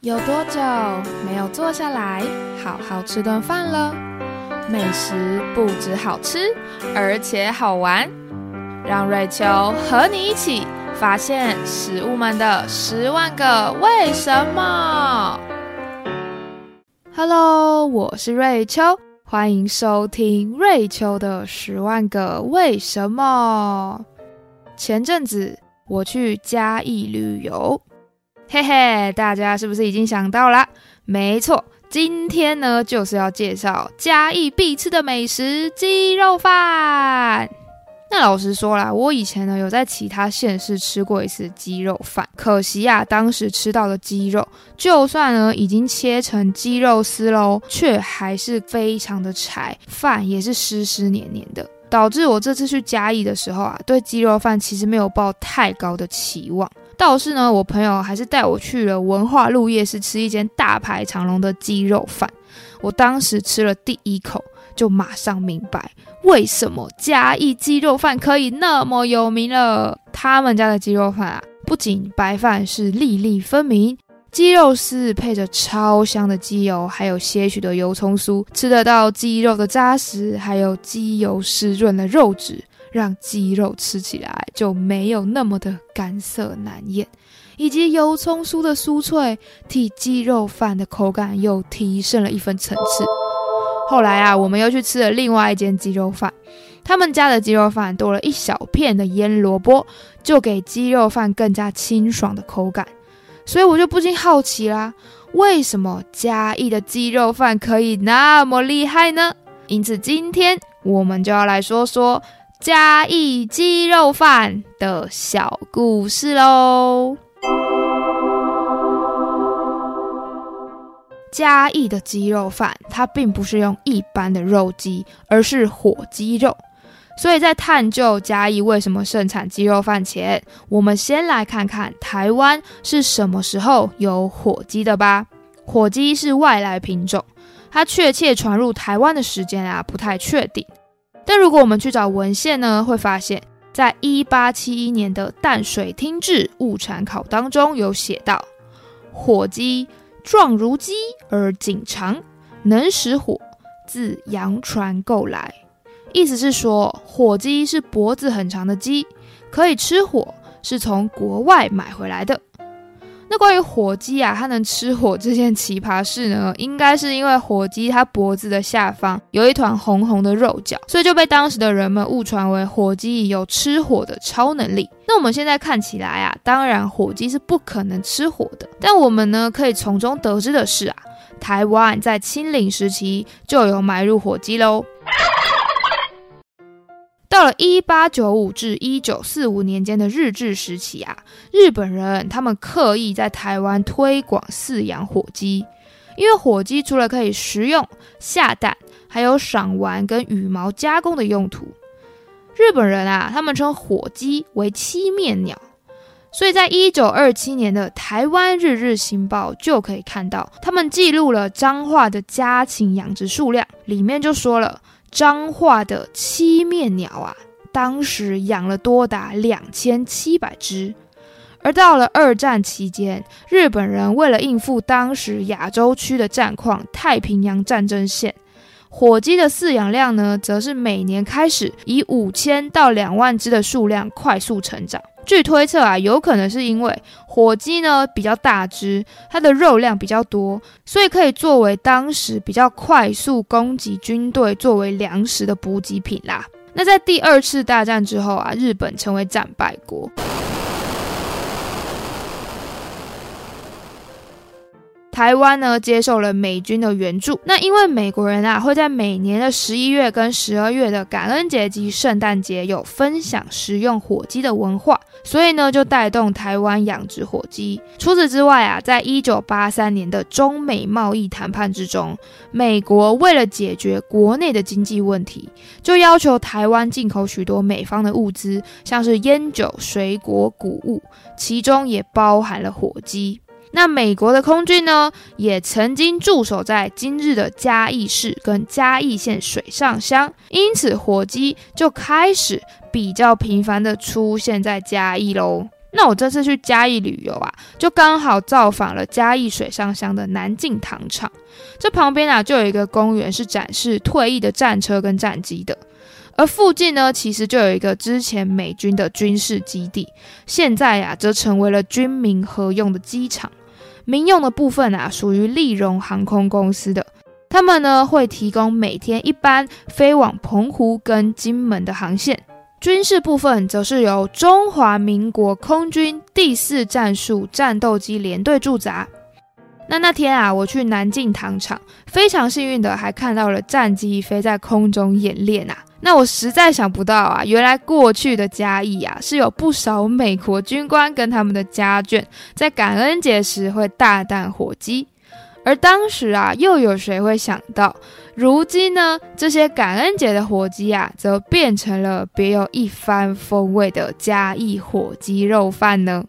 有多久没有坐下来好好吃顿饭了？美食不止好吃，而且好玩。让瑞秋和你一起发现食物们的十万个为什么。Hello，我是瑞秋，欢迎收听瑞秋的十万个为什么。前阵子我去嘉义旅游。嘿嘿，大家是不是已经想到了？没错，今天呢就是要介绍嘉义必吃的美食——鸡肉饭。那老实说啦，我以前呢有在其他县市吃过一次鸡肉饭，可惜呀，当时吃到的鸡肉，就算呢已经切成鸡肉丝喽，却还是非常的柴，饭也是湿湿黏黏的。导致我这次去嘉义的时候啊，对鸡肉饭其实没有抱太高的期望。倒是呢，我朋友还是带我去了文化路夜市吃一间大排长龙的鸡肉饭。我当时吃了第一口，就马上明白为什么嘉义鸡肉饭可以那么有名了。他们家的鸡肉饭啊，不仅白饭是粒粒分明。鸡肉丝配着超香的鸡油，还有些许的油葱酥，吃得到鸡肉的扎实，还有鸡油湿润的肉质，让鸡肉吃起来就没有那么的干涩难咽，以及油葱酥的酥脆，替鸡肉饭的口感又提升了一分层次。后来啊，我们又去吃了另外一间鸡肉饭，他们家的鸡肉饭多了一小片的腌萝卜，就给鸡肉饭更加清爽的口感。所以我就不禁好奇啦，为什么嘉义的鸡肉饭可以那么厉害呢？因此今天我们就要来说说嘉义鸡肉饭的小故事喽。嘉义的鸡肉饭，它并不是用一般的肉鸡，而是火鸡肉。所以在探究嘉义为什么盛产鸡肉饭前，我们先来看看台湾是什么时候有火鸡的吧。火鸡是外来品种，它确切传入台湾的时间啊不太确定。但如果我们去找文献呢，会发现在一八七一年的淡水厅志物产考当中有写到：火鸡状如鸡而颈长，能使火，自洋船购来。意思是说，火鸡是脖子很长的鸡，可以吃火，是从国外买回来的。那关于火鸡啊，它能吃火这件奇葩事呢，应该是因为火鸡它脖子的下方有一团红红的肉角，所以就被当时的人们误传为火鸡有吃火的超能力。那我们现在看起来啊，当然火鸡是不可能吃火的，但我们呢可以从中得知的是啊，台湾在清领时期就有买入火鸡喽。到了一八九五至一九四五年间的日治时期啊，日本人他们刻意在台湾推广饲养火鸡，因为火鸡除了可以食用、下蛋，还有赏玩跟羽毛加工的用途。日本人啊，他们称火鸡为七面鸟，所以在一九二七年的《台湾日日新报》就可以看到，他们记录了彰化的家禽养殖数量，里面就说了。彰化的七面鸟啊，当时养了多达两千七百只。而到了二战期间，日本人为了应付当时亚洲区的战况，太平洋战争线，火鸡的饲养量呢，则是每年开始以五千到两万只的数量快速成长。据推测啊，有可能是因为火鸡呢比较大只，它的肉量比较多，所以可以作为当时比较快速攻击军队作为粮食的补给品啦。那在第二次大战之后啊，日本成为战败国。台湾呢接受了美军的援助，那因为美国人啊会在每年的十一月跟十二月的感恩节及圣诞节有分享食用火鸡的文化，所以呢就带动台湾养殖火鸡。除此之外啊，在一九八三年的中美贸易谈判之中，美国为了解决国内的经济问题，就要求台湾进口许多美方的物资，像是烟酒、水果、谷物，其中也包含了火鸡。那美国的空军呢，也曾经驻守在今日的嘉义市跟嘉义县水上乡，因此火机就开始比较频繁的出现在嘉义喽。那我这次去嘉义旅游啊，就刚好造访了嘉义水上乡的南靖糖厂。这旁边啊，就有一个公园是展示退役的战车跟战机的。而附近呢，其实就有一个之前美军的军事基地，现在呀，则成为了军民合用的机场。民用的部分啊，属于利荣航空公司的，他们呢会提供每天一班飞往澎湖跟金门的航线。军事部分则是由中华民国空军第四战术战斗机联队驻扎。那那天啊，我去南靖糖厂，非常幸运的还看到了战机飞在空中演练啊。那我实在想不到啊，原来过去的嘉义啊，是有不少美国军官跟他们的家眷在感恩节时会大啖火鸡。而当时啊，又有谁会想到，如今呢，这些感恩节的火鸡啊，则变成了别有一番风味的嘉义火鸡肉饭呢？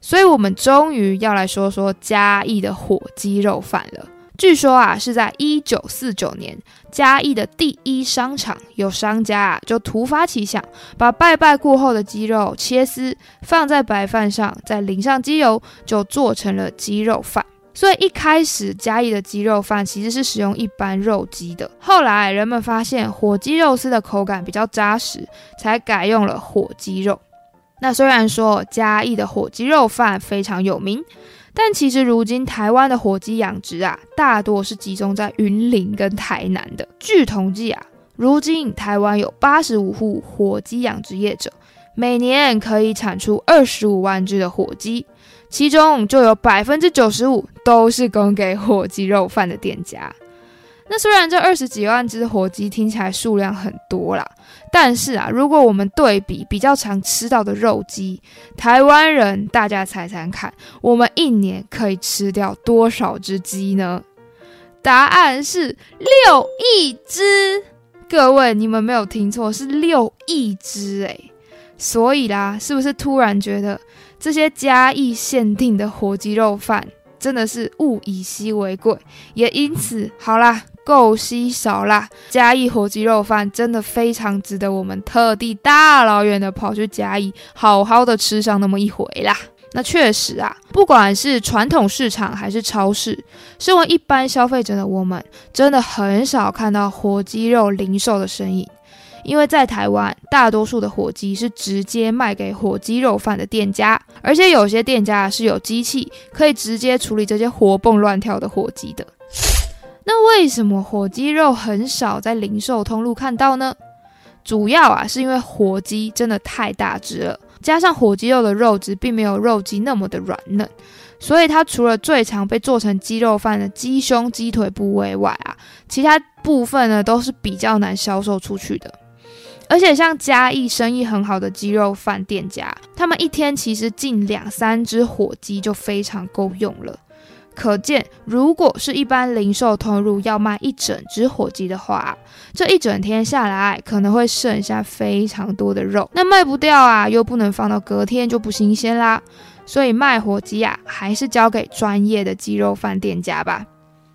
所以，我们终于要来说说嘉义的火鸡肉饭了。据说啊，是在一九四九年，嘉义的第一商场有商家啊，就突发奇想，把拜拜过后的鸡肉切丝，放在白饭上，再淋上鸡油，就做成了鸡肉饭。所以一开始嘉义的鸡肉饭其实是使用一般肉鸡的，后来人们发现火鸡肉丝的口感比较扎实，才改用了火鸡肉。那虽然说嘉义的火鸡肉饭非常有名，但其实如今台湾的火鸡养殖啊，大多是集中在云林跟台南的。据统计啊，如今台湾有八十五户火鸡养殖业者，每年可以产出二十五万只的火鸡。其中就有百分之九十五都是供给火鸡肉饭的店家。那虽然这二十几万只火鸡听起来数量很多啦，但是啊，如果我们对比比较常吃到的肉鸡，台湾人大家猜猜看，我们一年可以吃掉多少只鸡呢？答案是六亿只。各位，你们没有听错，是六亿只诶。所以啦，是不是突然觉得？这些嘉义限定的火鸡肉饭真的是物以稀为贵，也因此好啦，够稀少啦。嘉义火鸡肉饭真的非常值得我们特地大老远的跑去嘉义，好好的吃上那么一回啦。那确实啊，不管是传统市场还是超市，身为一般消费者的我们，真的很少看到火鸡肉零售的身影。因为在台湾，大多数的火鸡是直接卖给火鸡肉饭的店家，而且有些店家是有机器可以直接处理这些活蹦乱跳的火鸡的。那为什么火鸡肉很少在零售通路看到呢？主要啊是因为火鸡真的太大只了，加上火鸡肉的肉质并没有肉鸡那么的软嫩，所以它除了最常被做成鸡肉饭的鸡胸、鸡腿部位外啊，其他部分呢都是比较难销售出去的。而且像嘉义生意很好的鸡肉饭店家，他们一天其实进两三只火鸡就非常够用了。可见，如果是一般零售通路要卖一整只火鸡的话，这一整天下来可能会剩下非常多的肉，那卖不掉啊，又不能放到隔天就不新鲜啦。所以卖火鸡啊，还是交给专业的鸡肉饭店家吧。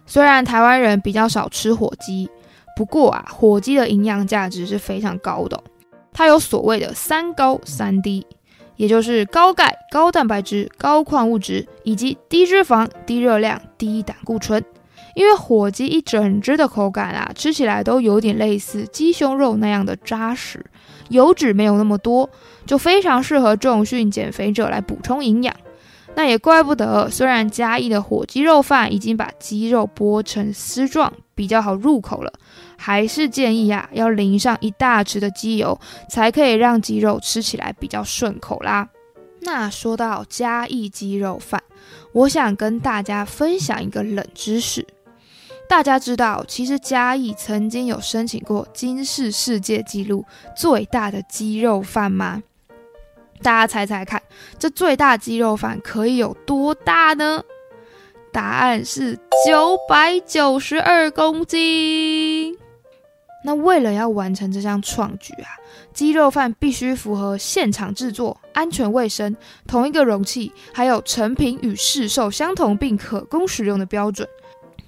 虽然台湾人比较少吃火鸡。不过啊，火鸡的营养价值是非常高的，它有所谓的三高三低，也就是高钙、高蛋白质、高矿物质，以及低脂肪、低热量、低胆固醇。因为火鸡一整只的口感啊，吃起来都有点类似鸡胸肉那样的扎实，油脂没有那么多，就非常适合重训减肥者来补充营养。那也怪不得，虽然嘉义的火鸡肉饭已经把鸡肉剥成丝状，比较好入口了。还是建议啊，要淋上一大匙的鸡油，才可以让鸡肉吃起来比较顺口啦。那说到嘉义鸡肉饭，我想跟大家分享一个冷知识。大家知道，其实嘉义曾经有申请过金氏世界纪录最大的鸡肉饭吗？大家猜猜看，这最大鸡肉饭可以有多大呢？答案是九百九十二公斤。那为了要完成这项创举啊，鸡肉饭必须符合现场制作、安全卫生、同一个容器，还有成品与市售相同并可供使用的标准。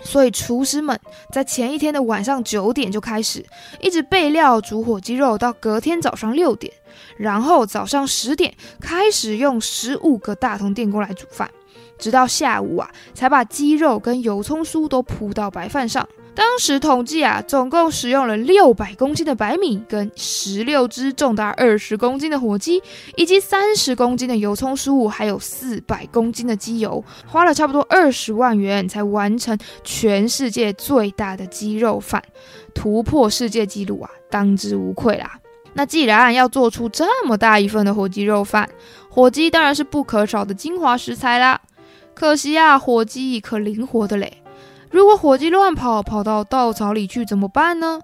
所以厨师们在前一天的晚上九点就开始，一直备料煮火鸡肉到隔天早上六点，然后早上十点开始用十五个大铜电锅来煮饭，直到下午啊才把鸡肉跟油葱酥都铺到白饭上。当时统计啊，总共使用了六百公斤的白米，跟十六只重达二十公斤的火鸡，以及三十公斤的油葱酥，还有四百公斤的鸡油，花了差不多二十万元才完成全世界最大的鸡肉饭，突破世界纪录啊，当之无愧啦。那既然要做出这么大一份的火鸡肉饭，火鸡当然是不可少的精华食材啦。可惜啊，火鸡可灵活的嘞。如果火鸡乱跑，跑到稻草里去怎么办呢？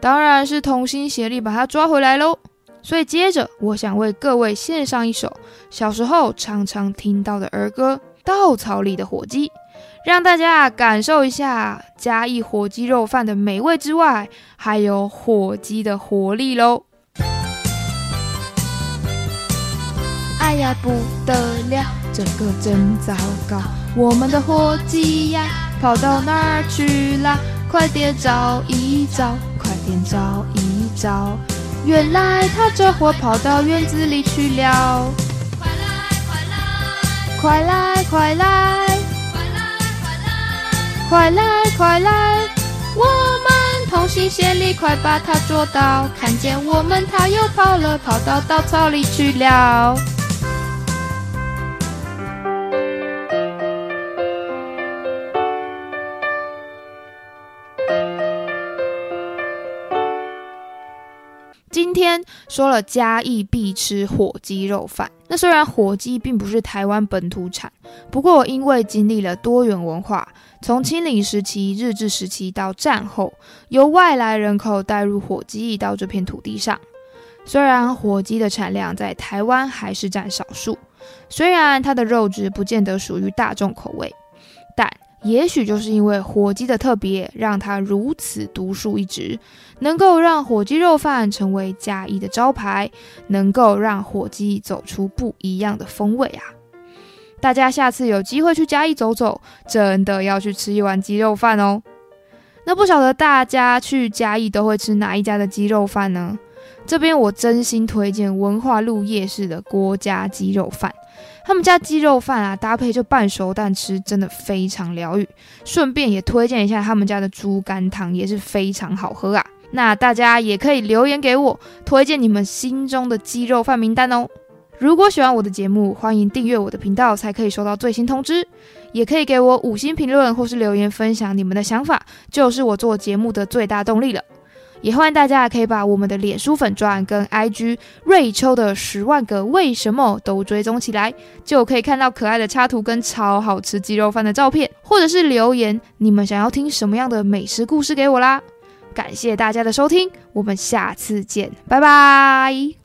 当然是同心协力把它抓回来喽。所以接着，我想为各位献上一首小时候常常听到的儿歌《稻草里的火鸡》，让大家感受一下嘉义火鸡肉饭的美味之外，还有火鸡的活力喽。哎呀，不得了，这个真糟糕，我们的火鸡呀！跑到哪儿去了？快点找一找，快点找一找。原来他这会跑到院子里去了。快来快来，快来快来，快来快来，我们同心协力，快把它捉到。看见我们，他又跑了，跑到稻草里去了。今天说了嘉义必吃火鸡肉饭，那虽然火鸡并不是台湾本土产，不过因为经历了多元文化，从清领时期、日治时期到战后，由外来人口带入火鸡到这片土地上，虽然火鸡的产量在台湾还是占少数，虽然它的肉质不见得属于大众口味，但。也许就是因为火鸡的特别，让它如此独树一帜，能够让火鸡肉饭成为嘉义的招牌，能够让火鸡走出不一样的风味啊！大家下次有机会去嘉义走走，真的要去吃一碗鸡肉饭哦。那不晓得大家去嘉义都会吃哪一家的鸡肉饭呢？这边我真心推荐文化路夜市的郭家鸡肉饭。他们家鸡肉饭啊，搭配就半熟蛋吃，真的非常疗愈。顺便也推荐一下他们家的猪肝汤，也是非常好喝啊。那大家也可以留言给我，推荐你们心中的鸡肉饭名单哦。如果喜欢我的节目，欢迎订阅我的频道，才可以收到最新通知。也可以给我五星评论或是留言分享你们的想法，就是我做节目的最大动力了。也欢迎大家可以把我们的脸书粉钻跟 IG 瑞秋的十万个为什么都追踪起来，就可以看到可爱的插图跟超好吃鸡肉饭的照片，或者是留言你们想要听什么样的美食故事给我啦。感谢大家的收听，我们下次见，拜拜。